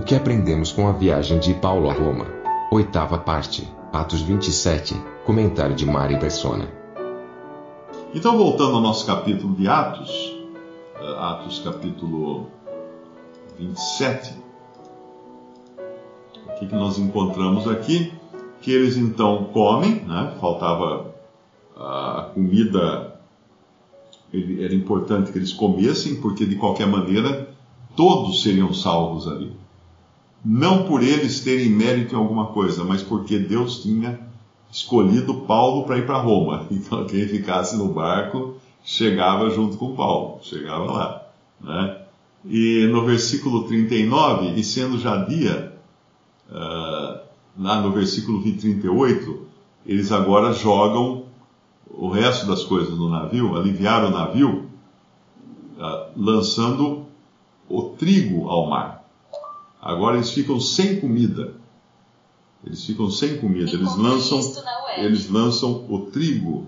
O que aprendemos com a viagem de Paulo a Roma? Oitava parte, Atos 27, comentário de Mari Persona. Então, voltando ao nosso capítulo de Atos, eh, Atos capítulo 27, o que, que nós encontramos aqui? Que eles então comem, né? faltava a comida, era importante que eles comessem, porque de qualquer maneira todos seriam salvos ali. Não por eles terem mérito em alguma coisa, mas porque Deus tinha escolhido Paulo para ir para Roma. Então quem ficasse no barco chegava junto com Paulo, chegava lá. Né? E no versículo 39, e sendo já dia, uh, lá no versículo 38, eles agora jogam o resto das coisas no navio, aliviaram o navio, uh, lançando o trigo ao mar. Agora eles ficam sem comida. Eles ficam sem comida. Eles lançam, eles lançam o trigo.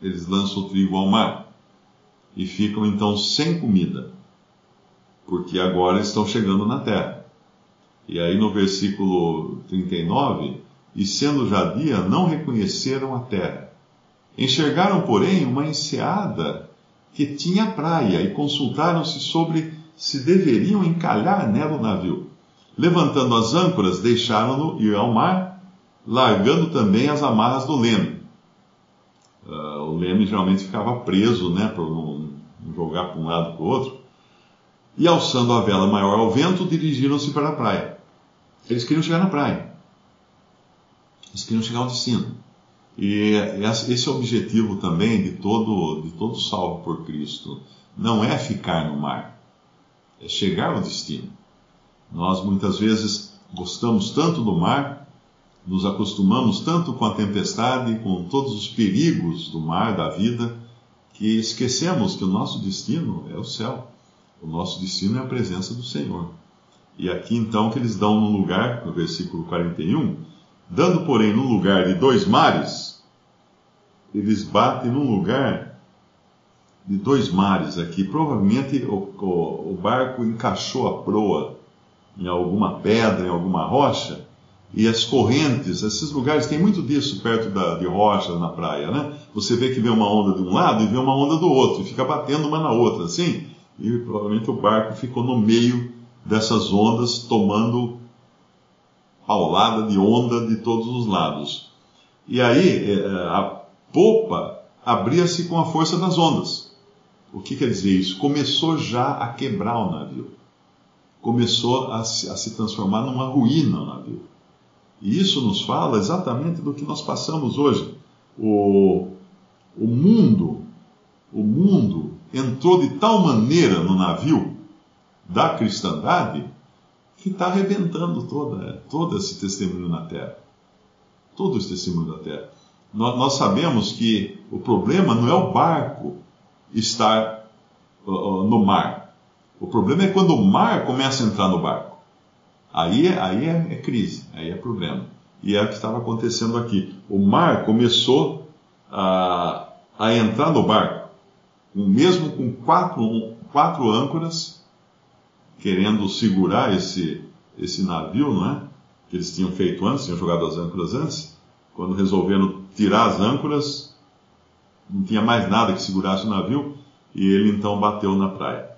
Eles lançam o trigo ao mar e ficam então sem comida, porque agora estão chegando na terra. E aí no versículo 39, e sendo já dia, não reconheceram a terra. Enxergaram, porém, uma enseada que tinha praia e consultaram-se sobre se deveriam encalhar nela o navio. Levantando as âncoras, deixaram-no ir ao mar, largando também as amarras do leme. Uh, o leme geralmente ficava preso, né, por não jogar para um lado para o outro, e alçando a vela maior ao vento, dirigiram-se para a praia. Eles queriam chegar na praia. Eles queriam chegar ao destino. E esse é o objetivo também de todo, de todo salvo por Cristo. Não é ficar no mar, chegar ao destino. Nós muitas vezes gostamos tanto do mar, nos acostumamos tanto com a tempestade, com todos os perigos do mar, da vida, que esquecemos que o nosso destino é o céu. O nosso destino é a presença do Senhor. E aqui então que eles dão no lugar, no versículo 41, dando porém no lugar de dois mares, eles batem num lugar de dois mares aqui. Provavelmente o, o, o barco encaixou a proa em alguma pedra, em alguma rocha, e as correntes, esses lugares tem muito disso perto da, de rocha na praia, né? Você vê que vem uma onda de um lado e vem uma onda do outro, e fica batendo uma na outra, assim, e provavelmente o barco ficou no meio dessas ondas, tomando paulada de onda de todos os lados. E aí é, a popa abria-se com a força das ondas. O que quer dizer isso? Começou já a quebrar o navio. Começou a se, a se transformar numa ruína o navio. E isso nos fala exatamente do que nós passamos hoje. O, o mundo, o mundo entrou de tal maneira no navio da cristandade que está arrebentando toda, todo esse testemunho na terra. Todo esse testemunho da terra. Nós, nós sabemos que o problema não é o barco estar uh, no mar. O problema é quando o mar começa a entrar no barco. Aí, é, aí é, é crise, aí é problema. E é o que estava acontecendo aqui. O mar começou a, a entrar no barco, mesmo com quatro, quatro âncoras, querendo segurar esse, esse navio, não é? Que eles tinham feito antes, tinham jogado as âncoras antes. Quando resolveram tirar as âncoras, não tinha mais nada que segurasse o navio, e ele então bateu na praia.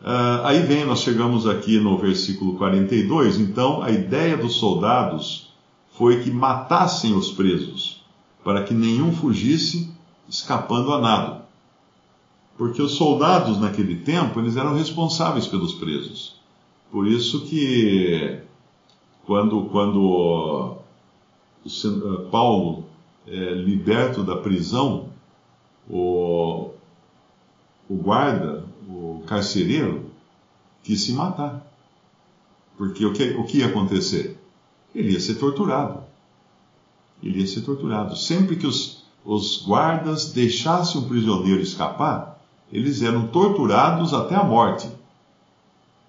Uh, aí vem, nós chegamos aqui no versículo 42. Então, a ideia dos soldados foi que matassem os presos, para que nenhum fugisse escapando a nada. Porque os soldados naquele tempo, eles eram responsáveis pelos presos. Por isso que quando, quando Paulo é liberto da prisão, o, o guarda, o carcereiro, quis se matar. Porque o que, o que ia acontecer? Ele ia ser torturado. Ele ia ser torturado. Sempre que os, os guardas deixassem o prisioneiro escapar, eles eram torturados até a morte.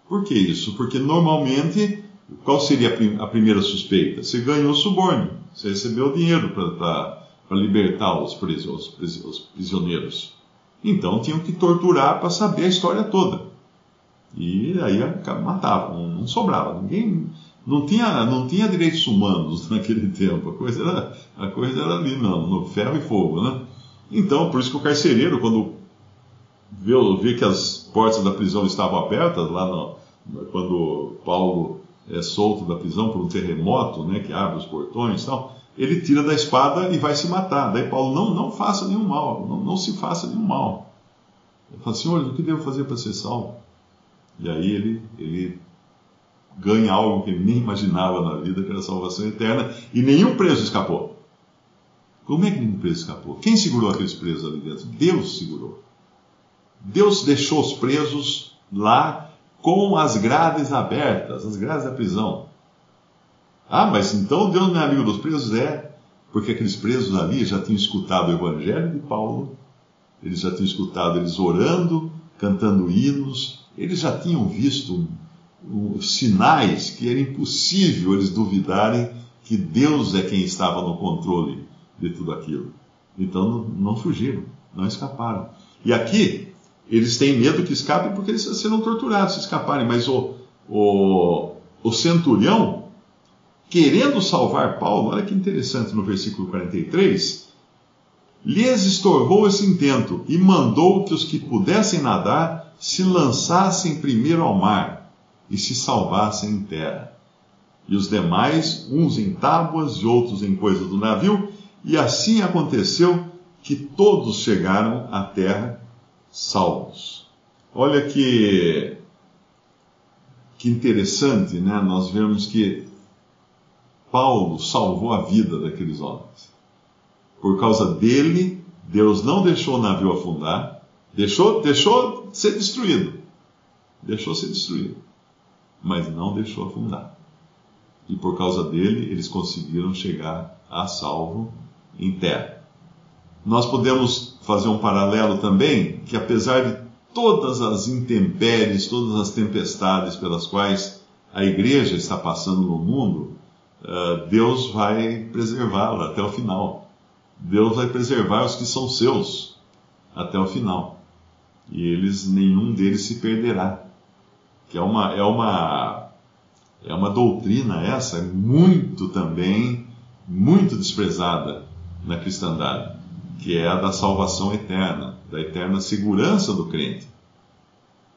Por que isso? Porque normalmente, qual seria a, primeira suspeita? Você ganhou suborno, você recebeu dinheiro para libertar os, os, os prisioneiros. Então tinham que torturar para saber a história toda. E aí matavam, não sobrava. Ninguém não tinha, não tinha direitos humanos naquele tempo. A coisa era, a coisa era ali, não, no ferro e fogo, né? Então, por isso que o carcereiro, quando vê, vê que as portas da prisão estavam abertas, lá no, quando Paulo é solto da prisão por um terremoto, né, que abre os portões e tal, ele tira da espada e vai se matar. Daí Paulo, não, não faça nenhum mal, não, não se faça nenhum mal. Ele fala, Senhor, o que devo fazer para ser salvo? E aí ele, ele ganha algo que ele nem imaginava na vida, que era a salvação eterna, e nenhum preso escapou. Como é que nenhum preso escapou? Quem segurou aqueles presos ali dentro? Deus segurou. Deus deixou os presos lá com as grades abertas, as grades da prisão. Ah, mas então Deus não é amigo dos presos? É, porque aqueles presos ali já tinham escutado o evangelho de Paulo, eles já tinham escutado eles orando, cantando hinos, eles já tinham visto sinais que era impossível eles duvidarem que Deus é quem estava no controle de tudo aquilo. Então não fugiram, não escaparam. E aqui, eles têm medo que escapem porque eles serão torturados se escaparem, mas o, o, o centurião, querendo salvar Paulo, olha que interessante no versículo 43, lhes estorvou esse intento e mandou que os que pudessem nadar se lançassem primeiro ao mar e se salvassem em terra. E os demais, uns em tábuas e outros em coisas do navio, e assim aconteceu que todos chegaram à terra salvos. Olha que, que interessante, né? Nós vemos que Paulo salvou a vida daqueles homens. Por causa dele, Deus não deixou o navio afundar, deixou, deixou ser destruído. Deixou ser destruído. Mas não deixou afundar. E por causa dele, eles conseguiram chegar a salvo em terra. Nós podemos fazer um paralelo também, que apesar de todas as intempéries, todas as tempestades pelas quais a igreja está passando no mundo, eh, Deus vai preservá-la até o final. Deus vai preservar os que são seus até o final. E eles, nenhum deles se perderá. Que é uma, é uma, é uma doutrina essa, muito também, muito desprezada na cristandade que é a da salvação eterna, da eterna segurança do crente.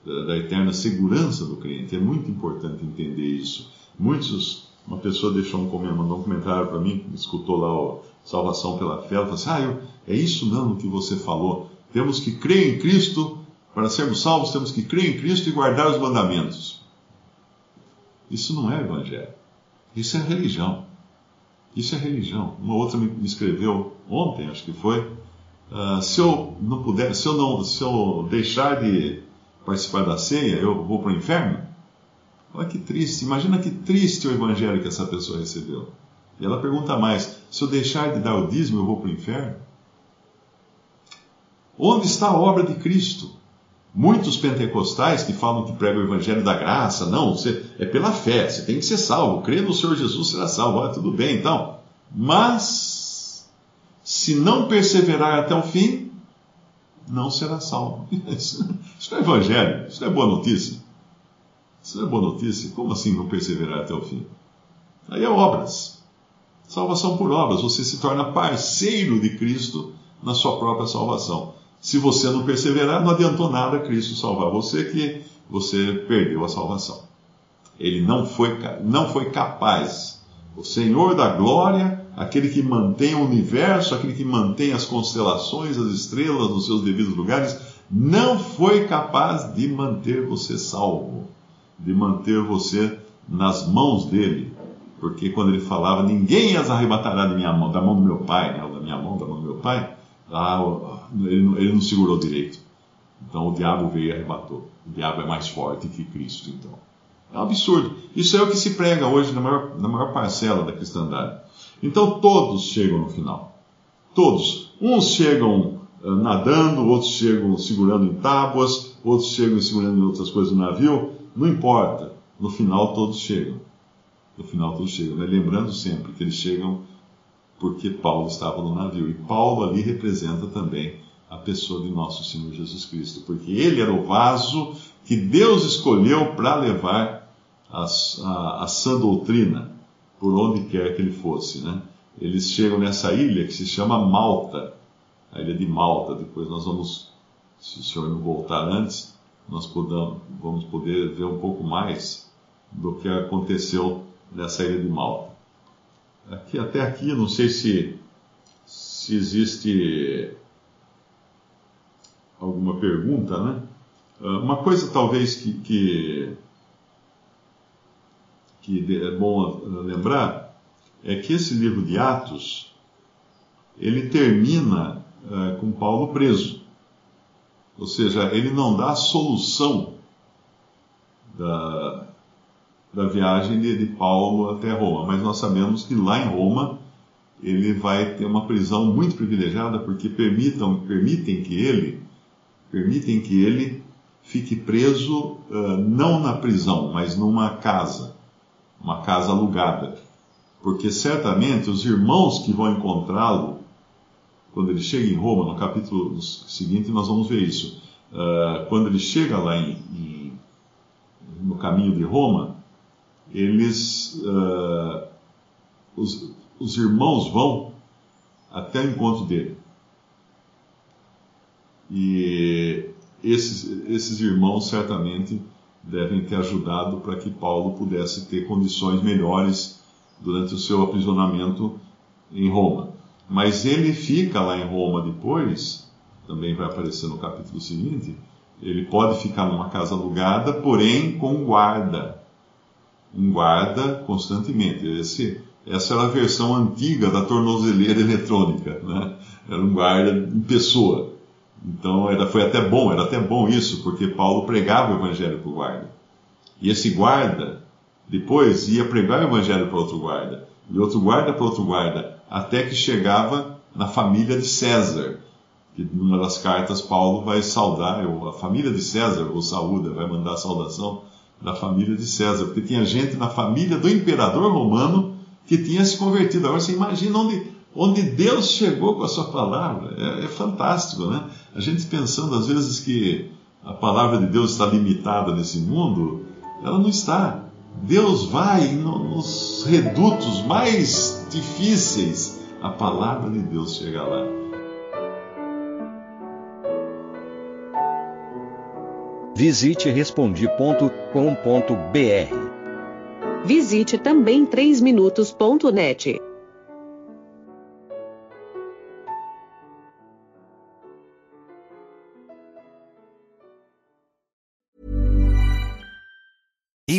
Da, da eterna segurança do crente. É muito importante entender isso. Muitos, uma pessoa deixou um comentário, mandou um comentário para mim, escutou lá o Salvação pela Fé, falou assim: Ah, eu, é isso mesmo que você falou. Temos que crer em Cristo, para sermos salvos, temos que crer em Cristo e guardar os mandamentos. Isso não é evangelho. Isso é religião. Isso é religião. Uma outra me escreveu ontem, acho que foi. Uh, se eu não puder, se eu não, se eu deixar de participar da ceia, eu vou para o inferno? Olha que triste. Imagina que triste o evangelho que essa pessoa recebeu. E ela pergunta mais: se eu deixar de dar o dízimo, eu vou para o inferno? Onde está a obra de Cristo? Muitos pentecostais que falam que pregam o evangelho da graça, não, você, é pela fé, você tem que ser salvo, crê no Senhor Jesus será salvo, olha, tudo bem então. Mas, se não perseverar até o fim, não será salvo. Isso não é evangelho, isso não é boa notícia. Isso não é boa notícia. Como assim não perseverar até o fim? Aí é obras. Salvação por obras. Você se torna parceiro de Cristo na sua própria salvação. Se você não perseverar, não adiantou nada Cristo salvar você, que você perdeu a salvação. Ele não foi, não foi capaz. O Senhor da glória, aquele que mantém o universo, aquele que mantém as constelações, as estrelas nos seus devidos lugares, não foi capaz de manter você salvo, de manter você nas mãos dele. Porque quando ele falava, ninguém as arrebatará de minha mão, da mão do meu pai, né, da minha mão, da mão do meu pai, ah, ele, ele não segurou direito. Então o diabo veio e arrebatou. O diabo é mais forte que Cristo, então. É um absurdo. Isso é o que se prega hoje na maior, na maior parcela da cristandade. Então todos chegam no final. Todos. Uns chegam uh, nadando, outros chegam segurando em tábuas, outros chegam segurando em outras coisas no navio. Não importa. No final todos chegam. No final todos chegam. Né? Lembrando sempre que eles chegam porque Paulo estava no navio. E Paulo ali representa também a pessoa de nosso Senhor Jesus Cristo, porque ele era o vaso que Deus escolheu para levar a, a, a sã doutrina por onde quer que ele fosse. Né? Eles chegam nessa ilha que se chama Malta, a ilha de Malta. Depois nós vamos, se o senhor não voltar antes, nós podamos, vamos poder ver um pouco mais do que aconteceu nessa ilha de Malta. Aqui, até aqui, não sei se, se existe alguma pergunta, né? Ah, uma coisa talvez que, que, que é bom lembrar é que esse livro de Atos ele termina uh, com Paulo preso. Ou seja, ele não dá a solução da, da viagem de, de Paulo até Roma, mas nós sabemos que lá em Roma ele vai ter uma prisão muito privilegiada porque permitam, permitem que ele permitem que ele fique preso uh, não na prisão, mas numa casa, uma casa alugada. Porque certamente os irmãos que vão encontrá-lo, quando ele chega em Roma, no capítulo seguinte nós vamos ver isso. Uh, quando ele chega lá em, em, no caminho de Roma, eles, uh, os, os irmãos vão até o encontro dele. E esses, esses irmãos certamente devem ter ajudado para que Paulo pudesse ter condições melhores durante o seu aprisionamento em Roma. Mas ele fica lá em Roma depois, também vai aparecer no capítulo seguinte. Ele pode ficar numa casa alugada, porém com guarda. Um guarda constantemente. Esse, essa era a versão antiga da tornozeleira eletrônica. Né? Era um guarda em pessoa. Então era, foi até bom, era até bom isso, porque Paulo pregava o evangelho para o guarda. E esse guarda, depois, ia pregar o evangelho para outro guarda, e outro guarda para outro guarda, até que chegava na família de César. Que numa das cartas Paulo vai saudar, a família de César, ou saúda, vai mandar a saudação da família de César, porque tinha gente na família do imperador romano que tinha se convertido. Agora você imagina onde, onde Deus chegou com a sua palavra. É, é fantástico, né? A gente pensando às vezes que a palavra de Deus está limitada nesse mundo, ela não está. Deus vai nos redutos mais difíceis, a palavra de Deus chega lá. Visite respondi.com.br. Visite também 3minutos.net.